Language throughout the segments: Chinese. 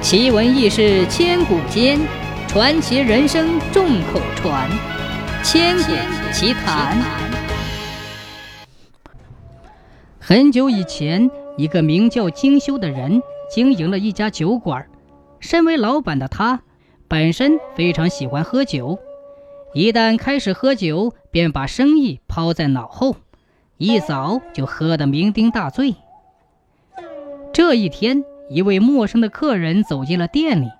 奇闻异事千古间，传奇人生众口传。千古奇谈。很久以前，一个名叫精修的人经营了一家酒馆。身为老板的他，本身非常喜欢喝酒，一旦开始喝酒，便把生意抛在脑后，一早就喝得酩酊大醉。这一天。一位陌生的客人走进了店里，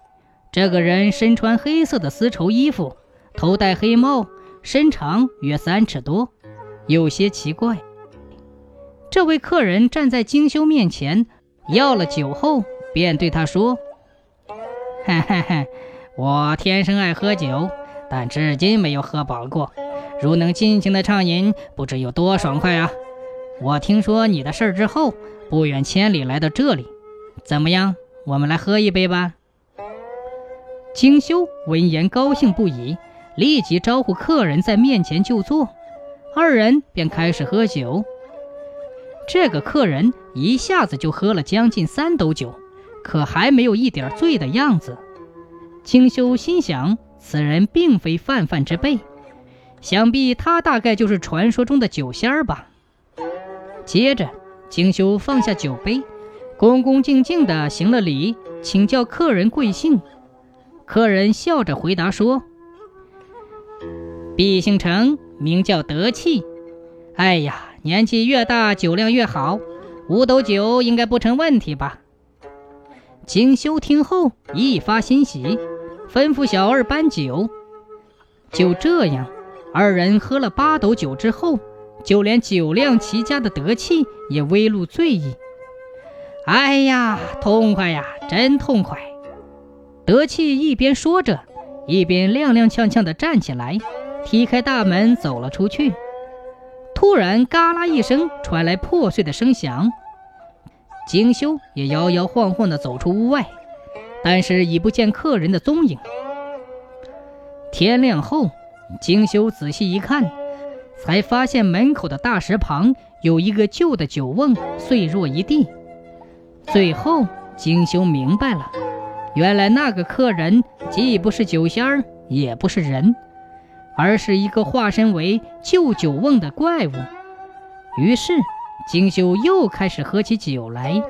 这个人身穿黑色的丝绸衣服，头戴黑帽，身长约三尺多，有些奇怪。这位客人站在精修面前，要了酒后，便对他说：“嘿嘿嘿，我天生爱喝酒，但至今没有喝饱过。如能尽情的畅饮，不知有多爽快啊！我听说你的事儿之后，不远千里来到这里。”怎么样？我们来喝一杯吧。精修闻言高兴不已，立即招呼客人在面前就坐，二人便开始喝酒。这个客人一下子就喝了将近三斗酒，可还没有一点醉的样子。精修心想，此人并非泛泛之辈，想必他大概就是传说中的酒仙儿吧。接着，精修放下酒杯。恭恭敬敬地行了礼，请教客人贵姓。客人笑着回答说：“毕姓程，名叫德气。哎呀，年纪越大，酒量越好，五斗酒应该不成问题吧？”景修听后一发欣喜，吩咐小二搬酒。就这样，二人喝了八斗酒之后，就连酒量齐佳的德气也微露醉意。哎呀，痛快呀，真痛快！德气一边说着，一边踉踉跄跄地站起来，踢开大门走了出去。突然，嘎啦一声传来破碎的声响，景修也摇摇晃晃地走出屋外，但是已不见客人的踪影。天亮后，景修仔细一看，才发现门口的大石旁有一个旧的酒瓮，碎落一地。最后，精修明白了，原来那个客人既不是酒仙儿，也不是人，而是一个化身为旧酒瓮的怪物。于是，精修又开始喝起酒来。